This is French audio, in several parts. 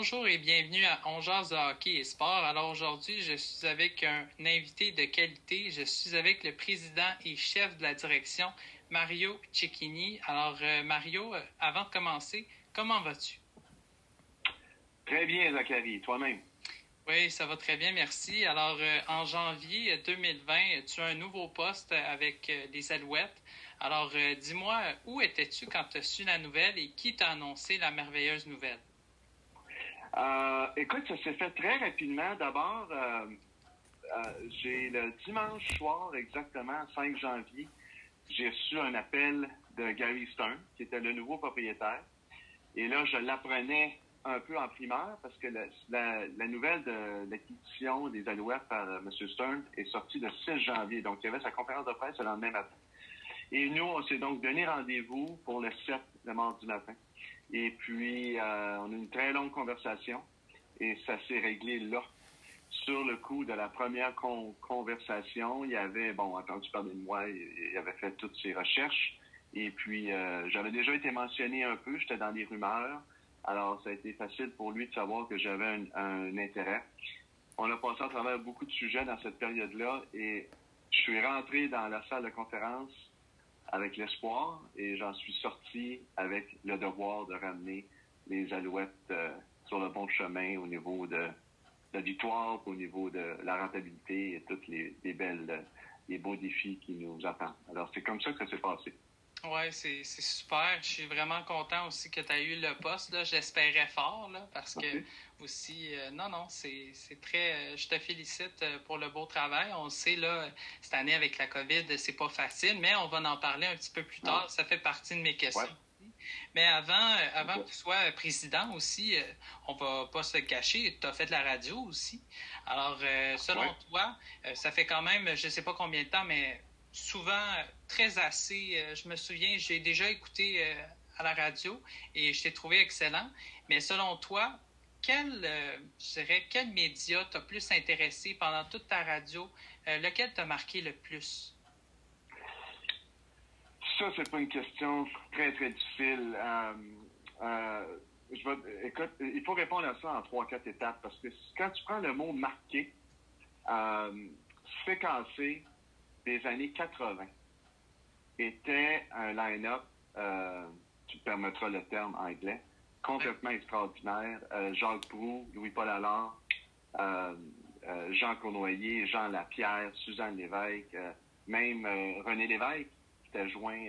bonjour et bienvenue à On de hockey et sport. Alors aujourd'hui, je suis avec un invité de qualité. Je suis avec le président et chef de la direction, Mario Cecchini. Alors euh, Mario, euh, avant de commencer, comment vas-tu? Très bien, Zachary. Toi-même? Oui, ça va très bien, merci. Alors, euh, en janvier 2020, tu as un nouveau poste avec les Alouettes. Alors, dis-moi, où étais-tu quand tu as su la nouvelle et qui t'a annoncé la merveilleuse nouvelle? Euh, écoute, ça s'est fait très rapidement. D'abord, euh, euh, j'ai le dimanche soir, exactement 5 janvier, j'ai reçu un appel de Gary Stern, qui était le nouveau propriétaire. Et là, je l'apprenais un peu en primaire parce que la, nouvelle de l'acquisition des Alouettes par M. Stern est sortie le 6 janvier. Donc, il y avait sa conférence de presse le lendemain matin. Et nous, on s'est donc donné rendez-vous pour le 7, le mardi matin. Et puis, euh, on a eu une très longue conversation et ça s'est réglé là. Sur le coup de la première conversation, il avait, bon, entendu parler de moi, il, avait fait toutes ses recherches. Et puis, euh, j'avais déjà été mentionné un peu, j'étais dans les rumeurs. Alors, ça a été facile pour lui de savoir que j'avais un, un, intérêt. On a passé à travers beaucoup de sujets dans cette période-là et je suis rentré dans la salle de conférence avec l'espoir et j'en suis sorti avec le devoir de ramener les Alouettes euh, sur le bon chemin au niveau de la victoire, au niveau de la rentabilité et tous les, les belles, les beaux défis qui nous attendent. Alors, c'est comme ça que ça s'est passé. Oui, c'est super. Je suis vraiment content aussi que tu as eu le poste. J'espérais fort là, parce que aussi, euh, non, non, c'est très. Euh, je te félicite euh, pour le beau travail. On sait, là, cette année avec la COVID, c'est pas facile, mais on va en parler un petit peu plus tard. Ça fait partie de mes questions. Mais avant, avant que tu sois président aussi, on va pas se cacher, tu as fait de la radio aussi. Alors, selon toi, ça fait quand même, je sais pas combien de temps, mais souvent très assez. Euh, je me souviens, j'ai déjà écouté euh, à la radio et je t'ai trouvé excellent. Mais selon toi, quel, euh, je dirais, quel média t'a plus intéressé pendant toute ta radio? lequel t'a marqué le plus? Ça, c'est pas une question très, très difficile. je écoute, il faut répondre à ça en trois, quatre étapes parce que quand tu prends le mot marqué, séquencé, des années 80 était un line-up, euh, tu permettras le terme anglais, complètement extraordinaire. Euh, Jacques Proux, Louis-Paul Allard, euh, Jean Cournoyer, Jean Lapierre, Suzanne Lévesque, même René Lévesque qui était joint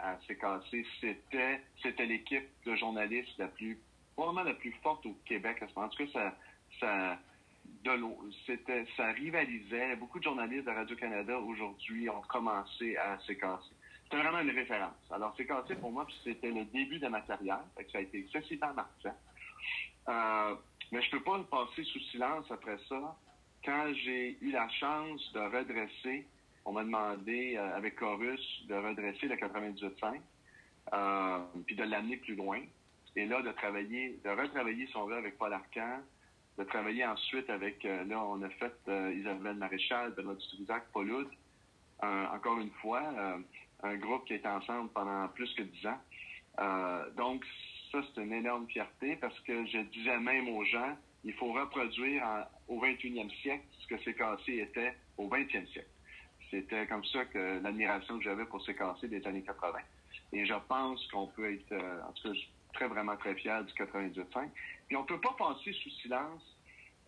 à CKC. C'était, c'était l'équipe de journalistes la plus, probablement la plus forte au Québec à ce moment. En tout cas, ça, ça, de c'était, ça rivalisait. Beaucoup de journalistes de Radio-Canada aujourd'hui ont commencé à séquencer. C'était vraiment une référence. Alors, séquencer pour moi, c'était le début de ma carrière. ça a été excessivement marquant. Euh, mais je peux pas passer sous silence après ça. Quand j'ai eu la chance de redresser, on m'a demandé euh, avec Chorus de redresser le 98.5, euh, puis de l'amener plus loin. Et là, de travailler, de retravailler son rêve avec Paul Arcan, de travailler ensuite avec, euh, là, on a fait euh, Isabelle Maréchal, Benoît Dutrisac, Paul Hood, encore une fois, euh, un groupe qui est ensemble pendant plus que dix ans. donc, ça, c'est une énorme fierté parce que je disais même aux gens, il faut reproduire au 21e siècle ce que CKC était au 20e siècle. C'était comme ça que l'admiration que j'avais pour CKC des années 80. Et je pense qu'on peut être, en tout cas, très, vraiment très fier du 98.5. Puis on peut pas passer sous silence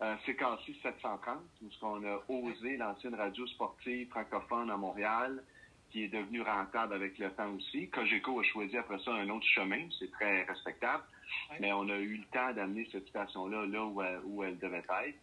euh, CKC 730, où on a osé lancer une radio sportive francophone à Montréal, qui est devenue rentable avec le temps aussi. Cogeco a choisi après ça un autre chemin, c'est très respectable, mais on a eu le temps d'amener cette station-là là où elle, où elle devait être.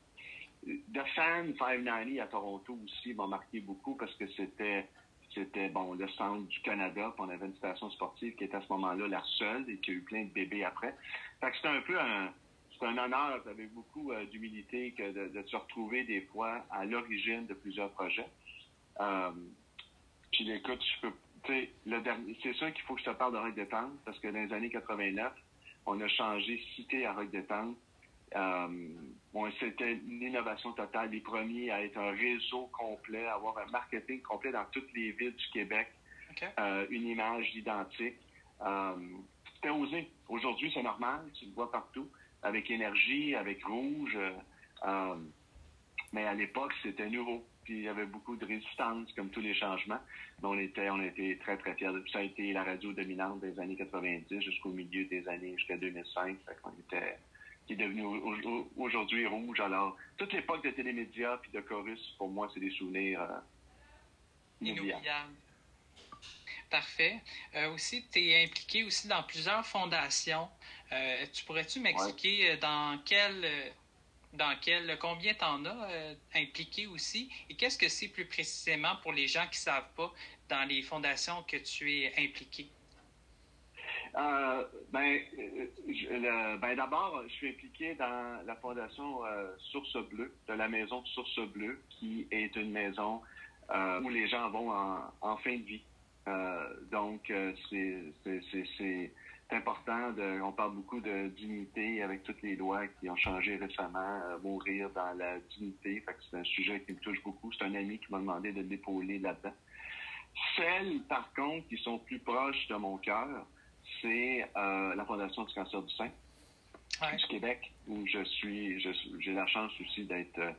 The Fan 590 à Toronto aussi m'a marqué beaucoup parce que c'était c'était bon le centre du Canada, puis on avait une station sportive qui était à ce moment-là la seule et qui a eu plein de bébés après. Fait que c'était un peu un c'est un honneur avec beaucoup euh, d'humilité que de, se retrouver des fois à l'origine de plusieurs projets. Euh, puis écoute, je peux, c'est sûr qu'il faut que je te parle de Rock Détente parce que dans les années 89, on a changé cité à Rock Détente. Euh, bon, c'était une innovation totale, les premiers à être un réseau complet, à avoir un marketing complet dans toutes les villes du Québec, euh, une image identique. Euh, c'était osé. Aujourd'hui, c'est normal, tu le vois partout. avec énergie, avec rouge. mais à l'époque, c'était nouveau. Puis il y avait beaucoup de résistance, comme tous les changements. Mais on était, on était très, très fiers. Ça a été la radio dominante des années 90 jusqu'au milieu des années, jusqu'à 2005. Fait qu'on était, qui est devenu aujourd'hui rouge. Alors, toute l'époque de télémédias puis de chorus, pour moi, c'est des souvenirs euh, inoubliables. Parfait. Euh, aussi, tu es impliqué aussi dans plusieurs fondations. Euh, tu pourrais-tu m'expliquer dans quelle dans quel, combien tu en as impliqué aussi? Et qu'est-ce que c'est plus précisément pour les gens qui ne savent pas dans les fondations que tu es impliqué? Euh, ben, euh, ben d'abord, je suis impliqué dans la fondation euh, Source Bleue, de la maison Source Bleue, qui est une maison où les gens vont en, fin de vie. donc, c'est important. On parle beaucoup de dignité avec toutes les lois qui ont changé récemment, mourir dans la dignité. c'est un sujet qui me touche beaucoup. C'est un ami qui m'a demandé de l'épauler là-dedans. Celles, par contre, qui sont plus proches de mon cœur, c'est euh, la Fondation du cancer du sein du Québec, où je suis, j'ai la chance aussi d'être euh,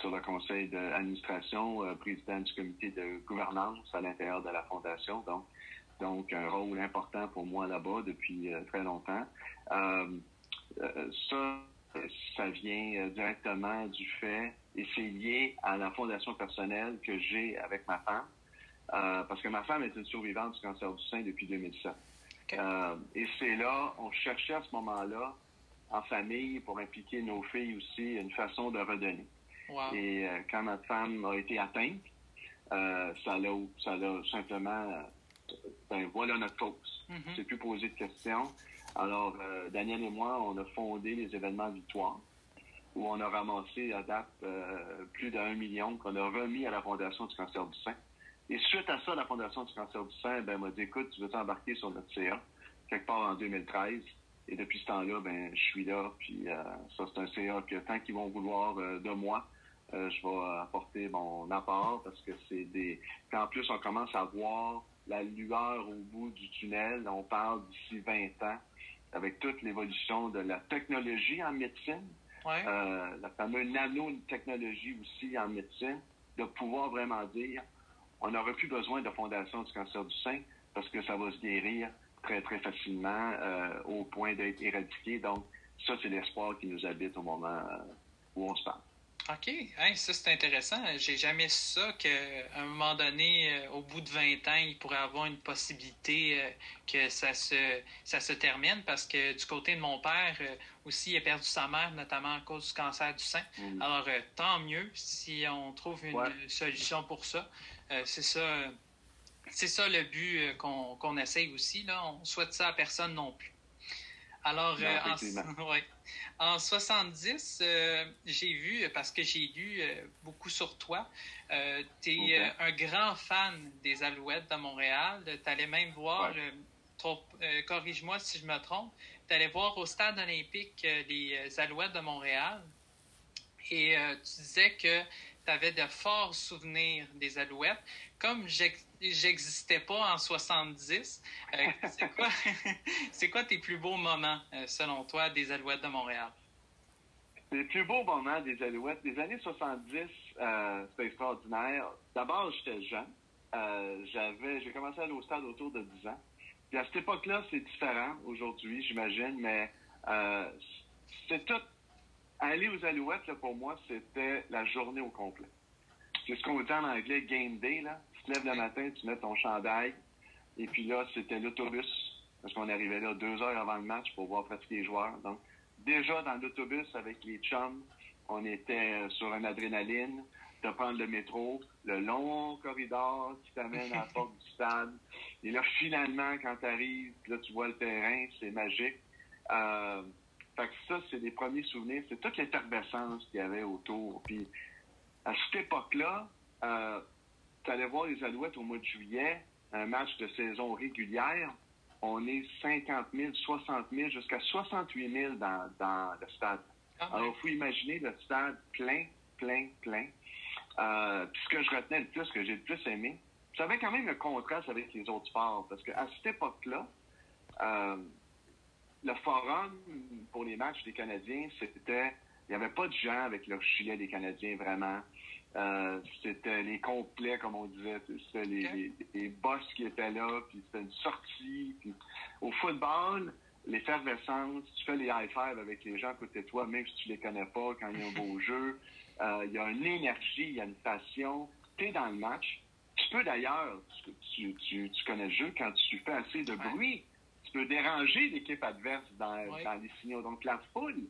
sur le conseil d'administration, euh, président du comité de gouvernance à l'intérieur de la Fondation. Donc, donc un rôle important pour moi là-bas depuis très longtemps. ça, ça vient directement du fait, et c'est lié à la fondation personnelle que j'ai avec ma femme, parce que ma femme est une survivante du cancer du sein depuis 2007. Euh, et c'est là, on cherchait à ce moment-là, en famille, pour impliquer nos filles aussi, une façon de redonner. Et euh, quand notre femme a été atteinte, euh, ça l'a ça simplement, ben voilà notre cause. Mm-hmm. C'est plus poser de questions. Alors, Daniel et moi, on a fondé les événements Victoire, où on a ramassé à date plus d'un million qu'on a remis à la Fondation du cancer du sein. Et suite à ça, la Fondation du cancer du sein ben, m'a dit, écoute, tu veux t'embarquer sur notre CA, quelque part en 2013. Et depuis ce temps-là, ben, je suis là. Puis euh, ça, c'est un CA que tant qu'ils vont vouloir euh, de moi, euh, je vais apporter mon apport parce que c'est des. Puis en plus, on commence à voir la lueur au bout du tunnel. On parle d'ici 20 ans, avec toute l'évolution de la technologie en médecine, la fameuse nanotechnologie aussi en médecine, de pouvoir vraiment dire on n'aurait plus besoin de fondation du cancer du sein parce que ça va se guérir très, très facilement euh, au point d'être éradiqué. Donc, ça, c'est l'espoir qui nous habite au moment euh, où on se parle. OK. ça, c'est intéressant. J'ai jamais su ça qu'à un moment donné, euh, au bout de 20 ans, il pourrait avoir une possibilité que ça se, ça se termine parce que du côté de mon père aussi, il a perdu sa mère, notamment à cause du cancer du sein. Mm. Alors, tant mieux si on trouve une solution pour ça. Euh, c'est ça. C'est ça le but euh, qu'on essaye aussi. Là. On souhaite ça à personne non plus. Alors, euh, en, 70, j'ai vu, parce que j'ai lu beaucoup sur toi, tu es un grand fan des Alouettes de Montréal. Tu allais même voir, corrige-moi si je me trompe, tu allais voir au stade olympique les Alouettes de Montréal. Et tu disais que avais de forts souvenirs des Alouettes. Comme j'existais pas en 70, euh, c'est quoi, tes plus beaux moments, euh, selon toi, des Alouettes de Montréal? Les plus beaux moments des Alouettes, des années 70, euh, c'était extraordinaire. D'abord, j'étais jeune. j'avais, j'ai commencé à aller au stade autour de 10 ans. Puis à cette époque-là, c'est différent aujourd'hui, j'imagine, mais c'est tout aller aux Alouettes, pour moi, c'était la journée au complet. C'est ce qu'on dit en anglais game day. Là. Tu te lèves le matin, tu mets ton chandail, et puis là, c'était l'autobus, parce qu'on arrivait là deux heures avant le match pour voir pratiquer les joueurs. Donc, déjà dans l'autobus avec les chums, on était sur une adrénaline, de prendre le métro, le long corridor qui t'amène à la porte du stade. Et là, finalement, quand tu arrives, là, tu vois le terrain, c'est magique. Euh, fait que ça, c'est les premiers souvenirs. C'est toute l'effervescence qu'il y avait autour. Puis, à cette époque-là, euh, tu allais voir les Alouettes au mois de juillet, un match de saison régulière. On est 50 000, 60 000, jusqu'à 68 000 dans, dans le stade. Ah Alors, il faut imaginer le stade plein, plein, plein. Euh, puis ce que je retenais le plus, ce que j'ai le plus aimé, ça avait quand même un contraste avec les autres sports, parce qu'à cette époque-là, euh, le forum pour les matchs des Canadiens, c'était. Il n'y avait pas de gens avec leur gilet des Canadiens, vraiment. Euh, c'était les complets, comme on disait. C'était les, les, boss qui étaient là, puis c'était une sortie. Puis au football, l'effervescence, tu fais les high-five avec les gens à côté de toi, même si tu les connais pas, quand il y a un beau jeu. Euh, il y a une énergie, il y a une passion. Tu es dans le match. Tu peux d'ailleurs, tu, tu, tu, connais le jeu, quand tu fais assez de bruit, peux déranger l'équipe adverse dans, dans, les signaux. Donc la foule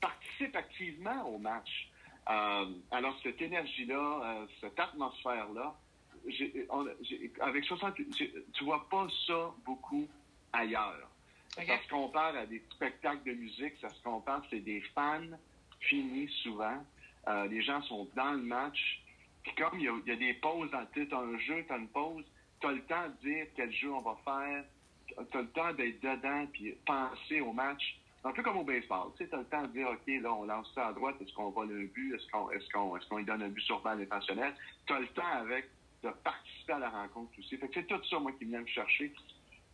participe activement au match. Euh, alors cette énergie-là, euh, cette atmosphère-là, avec 60, tu vois pas ça beaucoup ailleurs. Ça se compare à des spectacles de musique, ça se compare, c'est des fans finis souvent. Euh, les gens sont dans le match. Puis comme il y, a, des pauses, tu as un jeu, tu as une pause, tu as le temps de dire quel jeu on va faire, as le temps d'être dedans puis penser au match. Un peu comme au baseball. Tu sais, as le temps de dire, OK, là, on lance ça à droite, est-ce qu'on vole un but? Est-ce qu'on est qu'on est qu'on lui donne un but sur balle intentionnel? Tu as le temps avec de participer à la rencontre aussi. Fait que c'est tout ça, moi, qui vient me chercher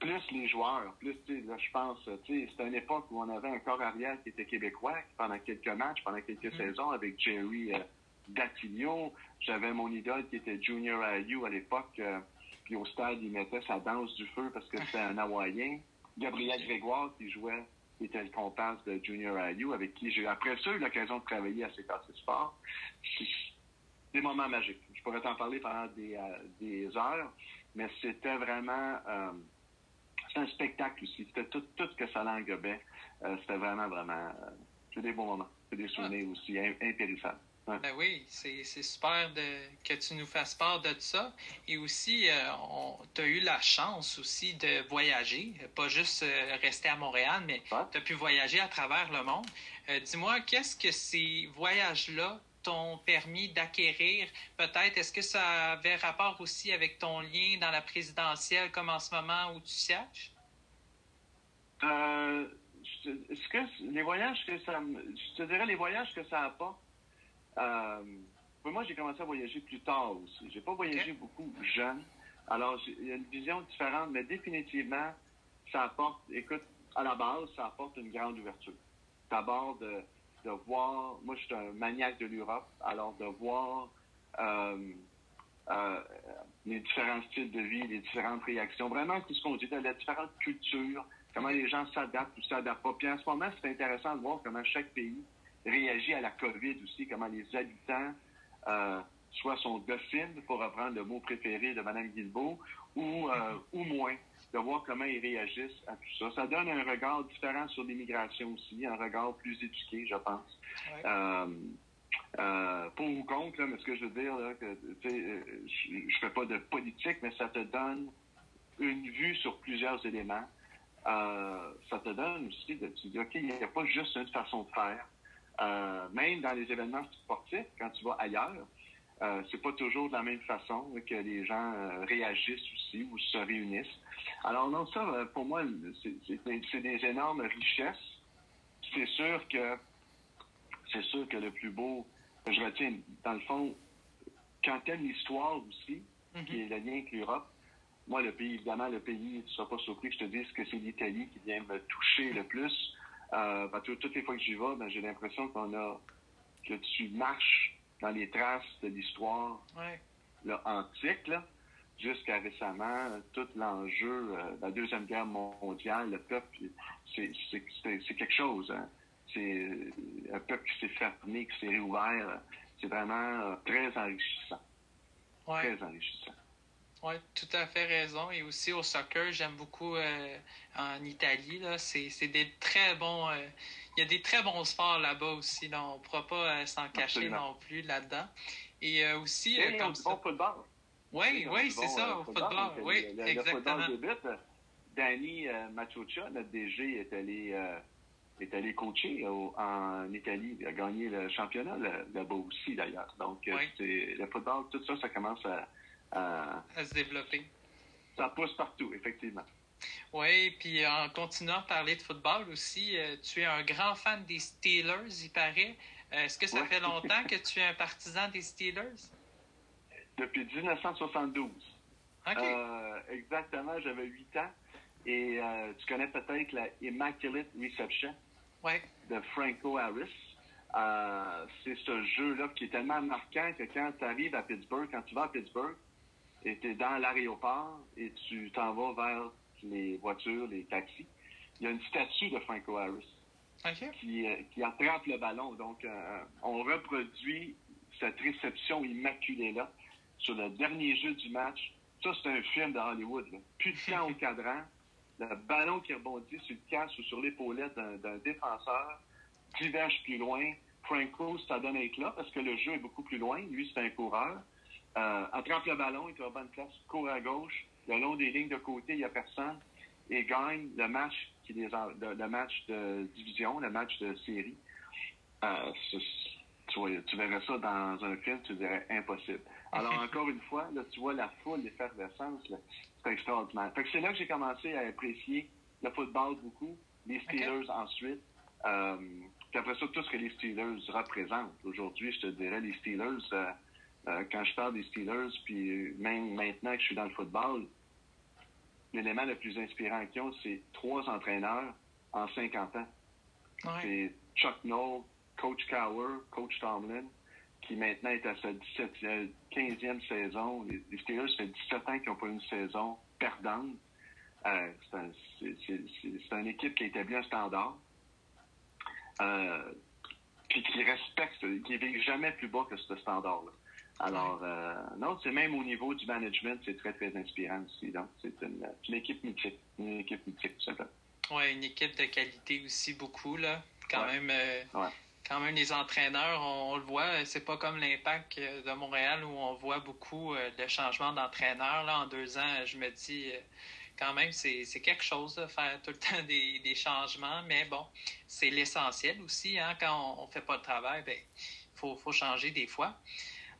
plus les joueurs, plus, là, je pense, c'était une époque où on avait un corps arrière qui était québécois pendant quelques matchs, pendant quelques mm. saisons avec Jerry euh, J'avais mon idole qui était Junior Ayu à l'époque, euh, puis au stade, il mettait sa danse du feu parce que c'était un Hawaïen. Gabriel Grégoire qui jouait, qui était le comparse de Junior Ayu, avec qui j'ai après ça eu l'occasion de travailler à CKC Sport. Des moments magiques. Je pourrais t'en parler pendant des, euh, des heures, mais c'était vraiment... Euh, un spectacle aussi. C'était tout, tout ce que ça l'engobait. Euh, c'était vraiment, vraiment. Euh, c'est des bons moments. C'est des souvenirs ah. aussi impérissables. Ben oui, c'est super de, que tu nous fasses part de ça. Et aussi, euh, tu as eu la chance aussi de voyager, pas juste rester à Montréal, mais tu as pu voyager à travers le monde. Dis-moi, qu'est-ce que ces voyages-là t'ont permis d'acquérir? Peut-être, est-ce que ça avait rapport aussi avec ton lien dans la présidentielle comme en ce moment où tu sièges? Euh, ce que, les voyages que ça je te dirais les voyages que ça apporte. Euh, moi, j'ai commencé à voyager plus tard aussi. J'ai pas voyagé beaucoup jeune. Alors, il y a une vision différente, mais définitivement, ça apporte, écoute, à la base, ça apporte une grande ouverture. D'abord, de, de voir, moi je suis un maniaque de l'Europe, alors de voir euh, euh, les différents styles de vie, les différentes réactions, vraiment tout ce qu'on dit, de les différentes cultures, comment les gens s'adaptent ou s'adaptent pas. Puis en ce moment, c'est intéressant de voir comment chaque pays réagit à la COVID aussi, comment les habitants euh, soit sont dociles, pour reprendre le mot préféré de Mme Guilbeault, ou, ou moins de voir comment ils réagissent à tout ça. Ça donne un regard différent sur l'immigration aussi, un regard plus éduqué, je pense. Euh, euh, pour ou contre, mais ce que je veux dire, là, que, euh, je ne fais pas de politique, mais ça te donne une vue sur plusieurs éléments. ça te donne aussi de te dire, OK, il n'y a pas juste une façon de faire. Même dans les événements sportifs, quand tu vas ailleurs, euh, c'est pas toujours de la même façon que les gens réagissent aussi ou se réunissent. Alors non, ça, euh, pour moi, c'est des énormes richesses. C'est sûr que c'est sûr que le plus beau, je retiens, dans le fond, quand t'aimes l'histoire aussi, mhm. qui est le lien avec l'Europe, moi, le pays, évidemment, le pays, tu ne seras pas surpris que je te dise que c'est l'Italie qui vient me toucher le plus. Euh, parce que toutes les fois que j'y vais, ben, j'ai l'impression qu'on a que tu marches dans les traces de l'histoire antique, là jusqu'à récemment, tout l'enjeu euh, de la Deuxième Guerre mondiale, le peuple, c'est quelque chose. Hein. C'est un peuple qui s'est fermé, qui s'est réouvert. C'est vraiment euh, très enrichissant. Très enrichissant. Oui, tout à fait raison. Et aussi au soccer, j'aime beaucoup euh, en Italie. C'est des très bons. il y a des très bons sports là-bas aussi. On ne pourra pas s'en cacher non plus là-dedans. Et aussi. Et comme ça, bon football. Oui, oui, c'est ça, au football. oui, le, exactement. Le football débute. Danny euh, Machucha, notre DG, est allé, euh, est allé coacher en Italie. Il a gagné le championnat là-bas aussi, d'ailleurs. Donc, euh, c'est, le football, tout ça, ça commence à, à, à se développer. Ça pousse partout, effectivement. Oui, puis en continuant à parler de football aussi, tu es un grand fan des Steelers, il paraît. Est-ce que ça fait longtemps que tu es un partisan des Steelers? depuis 1972. Euh, exactement, j'avais 8 ans. Et tu connais peut-être la Immaculate Reception de Franco Harris. c'est ce jeu-là qui est tellement marquant que quand tu arrives à Pittsburgh, quand tu vas à Pittsburgh, et tu es dans l'aéroport et tu t'en vas vers les voitures, les taxis, il y a une statue de Franco Harris qui, euh, qui, attrape le ballon. Donc, euh, on reproduit cette réception immaculée-là sur le dernier jeu du match. Ça, c'est un film de Hollywood. Là. Plus de temps au cadran, le ballon qui rebondit sur le casque ou sur l'épaulette d'un défenseur, diverge plus loin. Franco, ça donne un éclat parce que le jeu est beaucoup plus loin. Lui, c'est un coureur. Euh, attrape le ballon, il est à bonne place, court à gauche. Le long des lignes de côté, il n'y a personne. Et gagne le match, qui est le, match de division, le match de série. Euh, tu, verrais ça dans un film, tu dirais impossible. Alors, encore une fois, là, tu vois la foule, l'effervescence, c'est extraordinaire. c'est là que j'ai commencé à apprécier le football beaucoup, les Steelers ensuite. Euh, puis après ça, tout ce que les Steelers représentent. Aujourd'hui, je te dirais, les Steelers, euh, euh, quand je parle des Steelers, puis même maintenant que je suis dans le football, l'élément le plus inspirant qu'ils ont, c'est trois entraîneurs en 50 ans. C'est Chuck Noll, Coach Cower, Coach Tomlin, qui maintenant est à sa 17, 15e saison. Les, Steelers, ça fait 17 ans qu'ils n'ont pas eu une saison perdante. Euh, c'est une équipe qui a établi un standard. Euh, puis qui respecte, qui n'est jamais plus bas que ce standard-là. Alors, euh, non, c'est même au niveau du management, c'est très, très inspirant aussi. Donc, c'est une, équipe mythique. Une équipe mythique, tout simplement. Oui, une équipe de qualité aussi, beaucoup, là. Quand même. Euh, quand même, les entraîneurs, on, le voit, c'est pas comme l'impact euh, de Montréal où on voit beaucoup de changements d'entraîneur. Là, en deux ans, je me dis, quand même, c'est quelque chose de faire tout le temps des, des changements. Mais bon, c'est l'essentiel aussi. Hein, quand on, ne fait pas le travail, il ben, faut, faut changer des fois.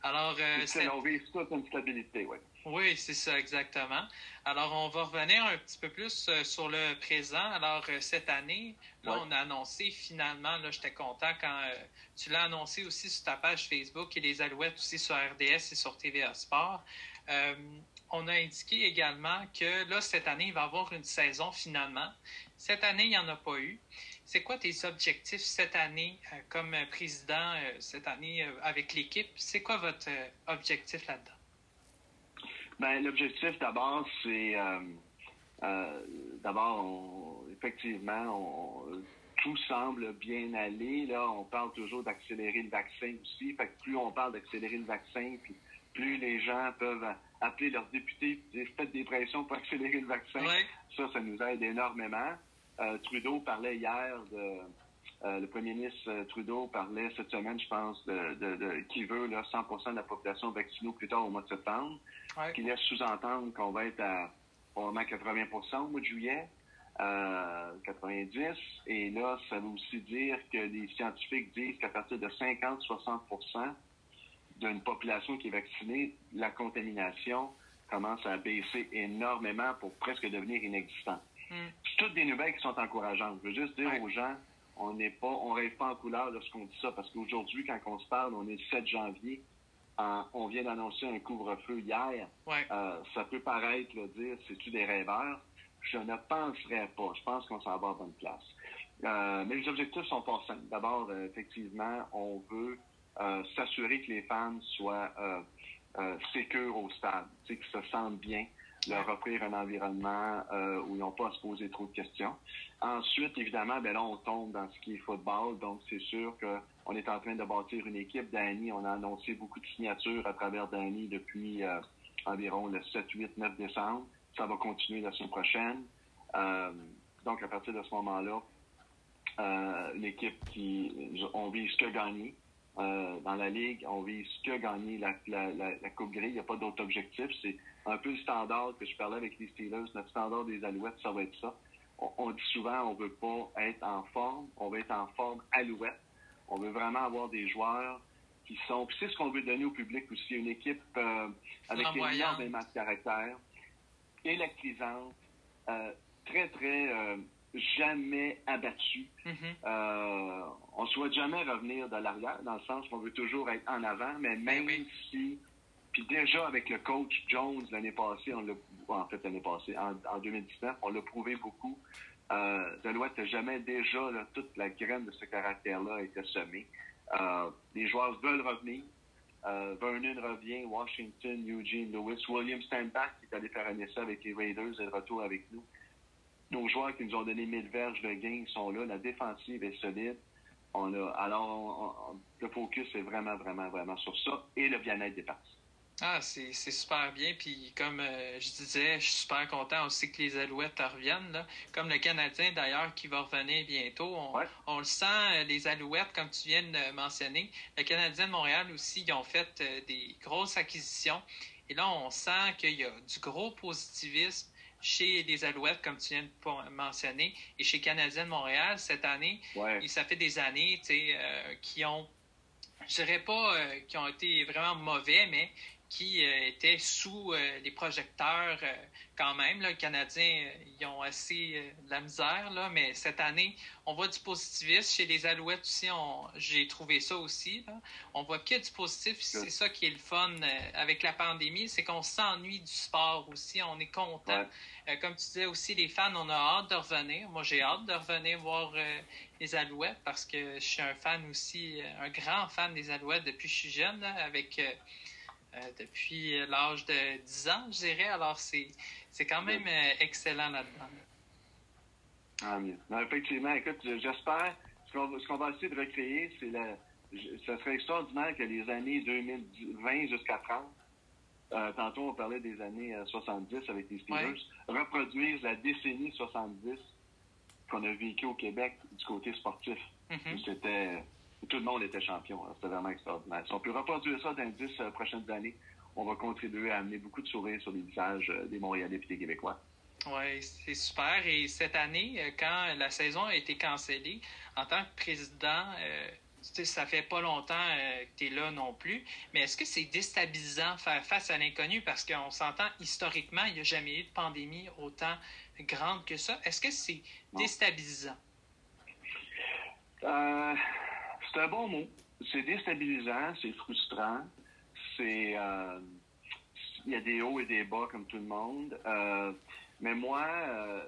Alors, euh, c'est on vise une stabilité, oui. Oui, c'est ça, exactement. Alors, on va revenir un petit peu plus euh, sur le présent. Alors, euh, cette année, là, on a annoncé finalement, là, j'étais content quand tu l'as annoncé aussi sur ta page Facebook et les Alouettes aussi sur RDS et sur TVA Sport. On a indiqué également que là, cette année, il va y avoir une saison finalement. Cette année, il n'y en a pas eu. C'est quoi tes objectifs cette année euh, comme président, euh, cette année euh, avec l'équipe? C'est quoi votre objectif là-dedans? Ben, l'objectif d'abord, c'est d'abord, effectivement, tout semble bien aller. Là, on parle toujours d'accélérer le vaccin aussi. Fait que plus on parle d'accélérer le vaccin, puis plus les gens peuvent appeler leurs députés et dire faites des pressions pour accélérer le vaccin. Ça, ça nous aide énormément. Euh, Trudeau parlait hier de. Euh, le premier ministre euh, Trudeau parlait cette semaine, je pense, de, de, qui veut là, 100% de la population vaccinée plus tard au mois de septembre, ce qui laisse sous-entendre qu'on va être à probablement 80% au mois de juillet, 90. Et là, ça veut aussi dire que les scientifiques disent qu'à partir de 50-60 d'une population qui est vaccinée, la contamination commence à baisser énormément pour presque devenir inexistante. Mm. C'est toutes des nouvelles qui sont encourageantes. Je veux juste dire aux gens, on n'est pas, on rêve pas en couleur lorsqu'on dit ça, parce qu'aujourd'hui, quand on se parle, on est le 7 janvier. on vient d'annoncer un couvre-feu hier. Euh, ça peut paraître le dire, c'est-tu des rêveurs? Je ne penserais pas. Je pense qu'on s'en va à bonne place. Euh, mais les objectifs sont pas simples. D'abord, euh, effectivement, on veut s'assurer que les fans soient euh, sécures au stade, qu'ils se sentent bien leur offrir un environnement euh, où ils n'ont pas à se poser trop de questions. Ensuite, évidemment, ben là, on tombe dans ce qui est football, donc c'est sûr qu'on est en train de bâtir une équipe. Danny, on a annoncé beaucoup de signatures à travers Danny depuis euh, environ le 7, 8, 9 décembre. Ça va continuer la semaine prochaine. Euh, donc, à partir de ce moment-là, l'équipe qui, on vise que gagner. Dans la Ligue, on vise que gagner la, la, la, Coupe Gris. Il n'y a pas d'autre objectif. C'est un peu le standard que je parlais avec les Steelers, notre standard des Alouettes, ça va être ça. On, dit souvent, on veut pas être en forme, on veut être en forme Alouette. On veut vraiment avoir des joueurs qui sont. Puis c'est ce qu'on veut donner au public aussi, une équipe euh, avec énormément de caractère, électrisante, euh, très très euh, jamais abattue. Mm-hmm. on ne souhaite jamais revenir de l'arrière, dans le sens qu'on veut toujours être en avant, mais ben même si Puis déjà, avec le coach Jones l'année passée, on l'a, en fait, l'année passée, en, 2019, on l'a prouvé beaucoup. Euh, Deloitte n'a jamais déjà, toute la graine de ce caractère-là a été semée. Euh, les joueurs veulent revenir. Euh, Vernon revient, Washington, Eugene, Lewis, William Steinbach qui est allé faire un essai avec les Raiders et de retour avec nous. Nos joueurs qui nous ont donné 1000 verges de gain sont là. La défensive est solide. On a, alors, le focus est vraiment, vraiment, vraiment sur ça et le bien-être des parties. Ah, c'est super bien. Puis comme euh, je disais, je suis super content aussi que les Alouettes reviennent. Là. Comme le Canadien d'ailleurs qui va revenir bientôt. On, le sent, euh, les Alouettes, comme tu viens de mentionner. Le Canadien de Montréal aussi, ils ont fait euh, des grosses acquisitions. Et là, on sent qu'il y a du gros positivisme chez les Alouettes, comme tu viens de mentionner, et chez Canadien de Montréal cette année. Et ça fait des années euh, qui ont, je dirais pas qui ont été vraiment mauvais, mais qui euh, étaient sous euh, les projecteurs euh, quand même. Les Canadiens, ils ont assez de la misère, là, mais cette année, on voit du positivisme. Chez les Alouettes aussi, j'ai trouvé ça aussi. On voit que du positif. C'est ça qui est le fun avec la pandémie, c'est qu'on s'ennuie du sport aussi. On est content. comme tu disais aussi, les fans, on a hâte de revenir. Moi, j'ai hâte de revenir voir les Alouettes parce que je suis un fan aussi, un grand fan des Alouettes depuis que je suis jeune, avec depuis l'âge de 10 ans, je dirais. Alors, c'est, c'est quand même euh, excellent là-dedans. Ah, mieux. effectivement, écoute, j'espère. Ce qu'on, ce qu'on va essayer de recréer, c'est la. Ce serait extraordinaire que les années 2020 jusqu'à 30, euh, tantôt on parlait des années 70 avec les Steelers, reproduisent la décennie 70 qu'on a vécu au Québec du côté sportif. Mm-hmm. C'était tout le monde était champion. C'était vraiment extraordinaire. Si on peut reproduire ça dans les dix euh, prochaines années, on va contribuer à amener beaucoup de sourires sur les visages euh, des Montréalais et des Québécois. Oui, c'est super. Et cette année, euh, quand la saison a été cancellée, en tant que président, ça fait pas longtemps que tu es là non plus, mais est-ce que c'est déstabilisant faire face à l'inconnu? Parce qu'on s'entend historiquement, il n'y a jamais eu de pandémie autant grande que ça. Est-ce que c'est déstabilisant? Euh, c'est un bon mot. C'est déstabilisant, c'est frustrant. C'est. Euh, il y a des hauts et des bas comme tout le monde. Euh, mais moi, euh,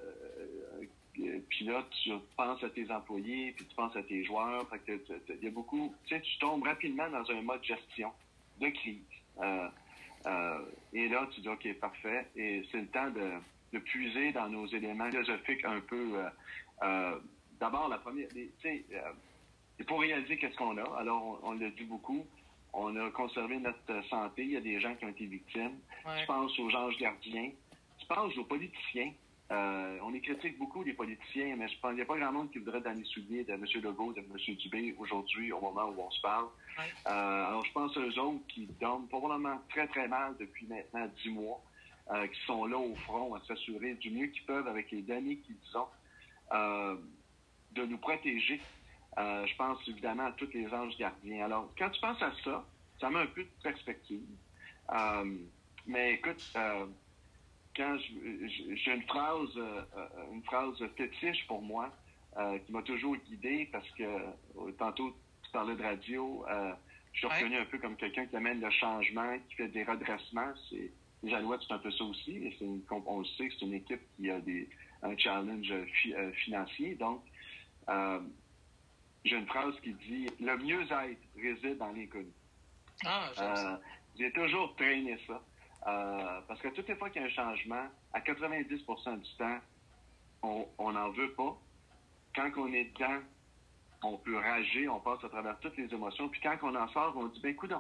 puis là, tu penses à tes employés, puis tu penses à tes joueurs. il y a beaucoup. Tu sais, tu tombes rapidement dans un mode gestion de crise. et là, tu dis, OK, parfait. Et c'est le temps de, de, puiser dans nos éléments philosophiques un peu. D'abord, la première. Tu sais, faut réaliser qu'est-ce qu'on a. Alors, on, l'a dit beaucoup. On a conservé notre santé. Il y a des gens qui ont été victimes. Je pense aux anges gardiens. Je pense aux politiciens. Euh, on y critique beaucoup les politiciens, mais je pense qu'il n'y a pas grand monde qui voudrait dans les souliers de M. Legault, de M. Dubé aujourd'hui, au moment où on se parle. Euh, alors, je pense aux autres qui dorment probablement très, très mal depuis maintenant dix mois, euh, qui sont là au front à s'assurer du mieux qu'ils peuvent avec les données qu'ils ont de nous protéger euh, je pense évidemment à tous les anges gardiens. Alors, quand tu penses à ça, ça met un peu de perspective. Euh, mais écoute, euh, quand j'ai une phrase, une phrase fétiche pour moi qui m'a toujours guidé parce que tantôt tu parlais de radio, je suis reconnu un peu comme quelqu'un qui amène le changement, qui fait des redressements. C'est les Alouettes, c'est un peu ça aussi. Et une, on le sait que c'est une équipe qui a des, un challenge financier. Donc, j'ai une phrase qui dit Le mieux-être réside dans l'inconnu. Ah, euh, J'ai toujours traîné ça. Euh, parce que toutes les fois qu'il y a un changement, à 90% du temps, on n'en veut pas. Quand on est dedans, on peut rager, on passe à travers toutes les émotions. Puis quand on en sort, on dit ben écoute,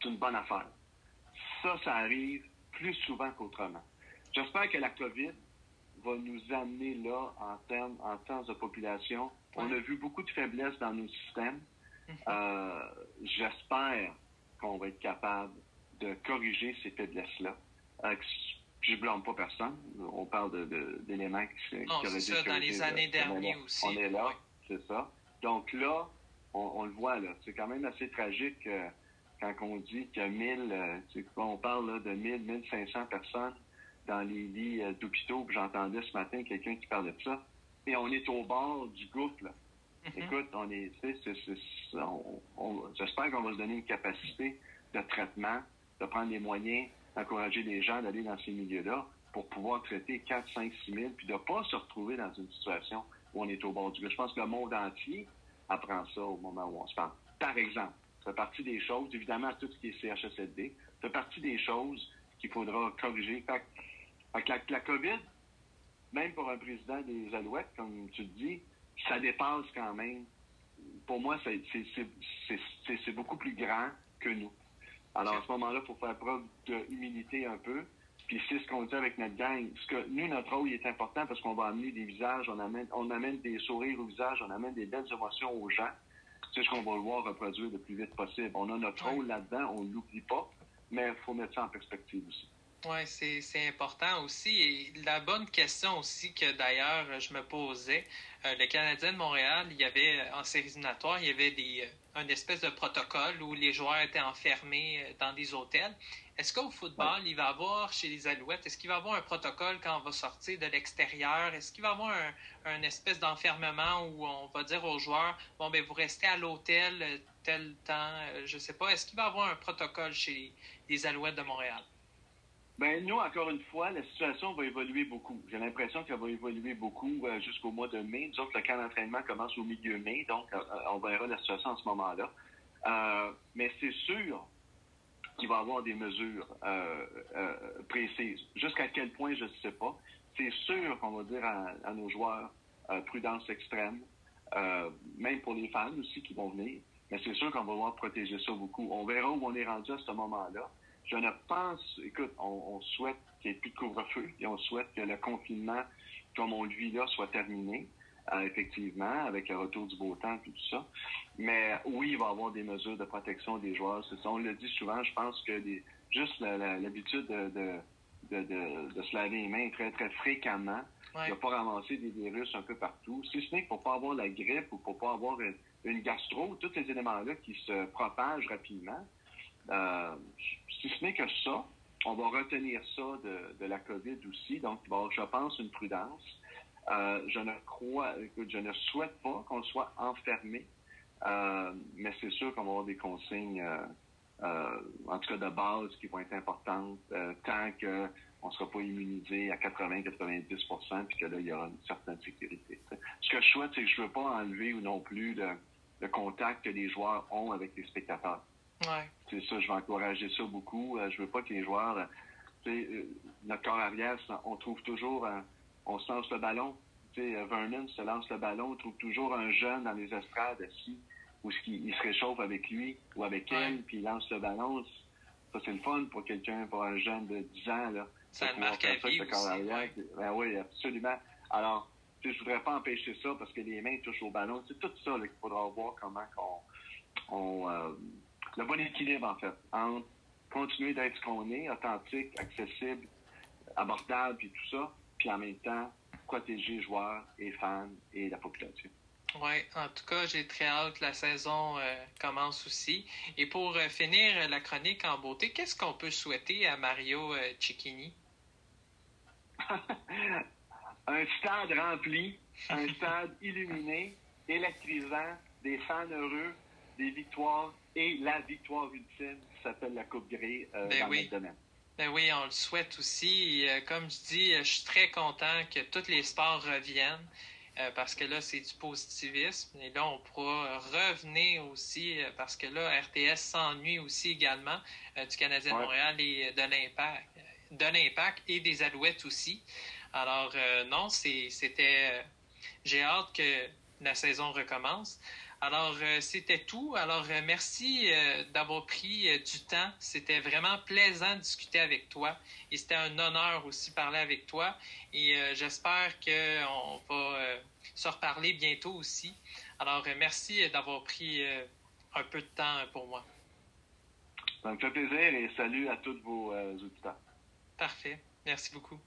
c'est une bonne affaire. Ça, ça arrive plus souvent qu'autrement. J'espère que la COVID va nous amener là en termes, en termes de population on a vu beaucoup de faiblesses dans nos systèmes. Mhm. Euh, j'espère qu'on va être capable de corriger ces faiblesses-là. Euh, je ne blâme pas personne. On parle d'éléments qui, qui auraient ça, dans les années dernières aussi. On est là, c'est ça. Donc là, on, le voit, là. C'est quand même assez tragique euh, quand on dit qu'il y a 1000, on parle de 1000, 1500 personnes dans les lits d'hôpitaux. J'entendais ce matin quelqu'un qui parlait de ça et on est au bord du gouffre. Mm-hmm. Écoute, on est, j'espère qu'on va se donner une capacité de traitement de prendre les moyens d'encourager les gens d'aller dans ces milieux-là pour pouvoir traiter 4, 5, 6 000, puis de ne pas se retrouver dans une situation où on est au bord du gars. Je pense que le monde entier apprend ça au moment où on se parle. Par exemple, ça fait partie des choses, évidemment, tout ce qui est CHSLD, ça fait partie des choses qu'il faudra corriger. Fait, la, COVID, même pour un président des Alouettes, comme tu le dis, ça dépasse quand même. Pour moi, c'est beaucoup plus grand que nous. Alors, à ce moment-là, il faut faire preuve d'humilité un peu. Puis c'est ce qu'on dit avec notre gang. Ce que nous, notre rôle est important parce qu'on va amener des visages, on amène, on amène des sourires au visage, on amène des belles émotions aux gens. C'est ce qu'on va le voir reproduire le plus vite possible. On a notre rôle là-dedans, on ne l'oublie pas, mais il faut mettre ça en perspective aussi. Oui, c'est important aussi. Et la bonne question aussi que d'ailleurs je me posais, euh, le Canadien de Montréal, il y avait en séries éliminatoires, il y avait des, euh, une espèce de protocole où les joueurs étaient enfermés euh, dans des hôtels. Est-ce qu'au football, il va y avoir chez les Alouettes, est-ce qu'il va y avoir un protocole quand on va sortir de l'extérieur? Est-ce qu'il va y avoir un, un espèce d'enfermement où on va dire aux joueurs, bon, ben vous restez à l'hôtel tel temps, je sais pas. Est-ce qu'il va y avoir un protocole chez les Alouettes de Montréal? Ben nous, encore une fois, la situation va évoluer beaucoup. J'ai l'impression qu'elle va évoluer beaucoup euh, jusqu'au mois de mai. Nous autres, le camp d'entraînement commence au milieu mai, donc euh, euh, on verra la situation en ce moment-là. mais c'est sûr qu'il va y avoir des mesures précises. Jusqu'à quel point, je ne sais pas. C'est sûr qu'on va dire à, nos joueurs prudence extrême, même pour les fans aussi qui vont venir. Mais c'est sûr qu'on va voir protéger ça beaucoup. On verra où on est rendu à ce moment-là. Je ne pense, écoute, on, souhaite qu'il n'y ait plus de couvre-feu et on souhaite que le confinement, comme on le vit là, soit terminé, euh, effectivement, avec le retour du beau temps et tout ça. Mais oui, il va y avoir des mesures de protection des joueurs. Ça, on le dit souvent, je pense que juste l'habitude de, de, se laver les mains très, très fréquemment, de ne pas ramasser des virus un peu partout. Si ce n'est pour ne pas avoir la grippe ou pour ne pas avoir une, une gastro, tous ces éléments-là qui se propagent rapidement, euh, si ce n'est que ça, on va retenir ça de, la COVID aussi. Donc, bon, je pense une prudence. Euh, je ne crois, écoute, je ne souhaite pas qu'on soit enfermé, euh, mais c'est sûr qu'on va avoir des consignes, en tout cas de base, qui vont être importantes tant qu'on ne sera pas immunisé à 80-90% puis que là, il y aura une certaine sécurité. Ce que je souhaite, c'est que je ne veux pas enlever ou non plus le contact que les joueurs ont avec les spectateurs. C'est ça, je vais encourager ça beaucoup. Euh, je veux pas que les joueurs, euh, euh, notre corps arrière, on trouve toujours, on se lance le ballon. Vernon se lance le ballon, on trouve toujours un jeune dans les estrades assis où il se réchauffe avec lui ou avec elle, puis il lance le ballon. Ça, c'est le fun pour quelqu'un, pour un jeune de 10 ans. Là, ça marque à vie Ben oui, absolument. Alors, je voudrais pas empêcher ça parce que les mains touchent au ballon. C'est tout ça qu'il faudra voir comment on, le bon équilibre, en fait, entre continuer d'être ce qu'on est, authentique, accessible, abordable, puis tout ça, puis en même temps, protéger les joueurs et fans et la population. Oui, en tout cas, j'ai très hâte que la saison euh, commence aussi. Et pour euh, finir la chronique en beauté, qu'est-ce qu'on peut souhaiter à Mario euh, Cicchini? un stade rempli, un stade illuminé, électrisant, des fans heureux, des victoires et la victoire ultime qui s'appelle la Coupe Grey euh, ben dans oui. notre domaine. Ben oui, on le souhaite aussi. Euh, comme je dis, je suis très content que tous les sports reviennent euh, parce que là, c'est du positivisme. Et là, on pourra revenir aussi parce que là, RTS s'ennuie aussi également du Canadien de Montréal et de l'Impact, de l'Impact et des Alouettes aussi. Alors, non, c'était. J'ai hâte que la saison recommence. Alors, euh, c'était tout. Alors, euh, merci euh, d'avoir pris du temps. C'était vraiment plaisant de discuter avec toi. Et c'était un honneur aussi de parler avec toi. Et j'espère qu'on va se reparler bientôt aussi. Alors, merci d'avoir pris un peu de temps pour moi. Ça me fait plaisir et salut à tous vos auditeurs. Parfait. Merci beaucoup.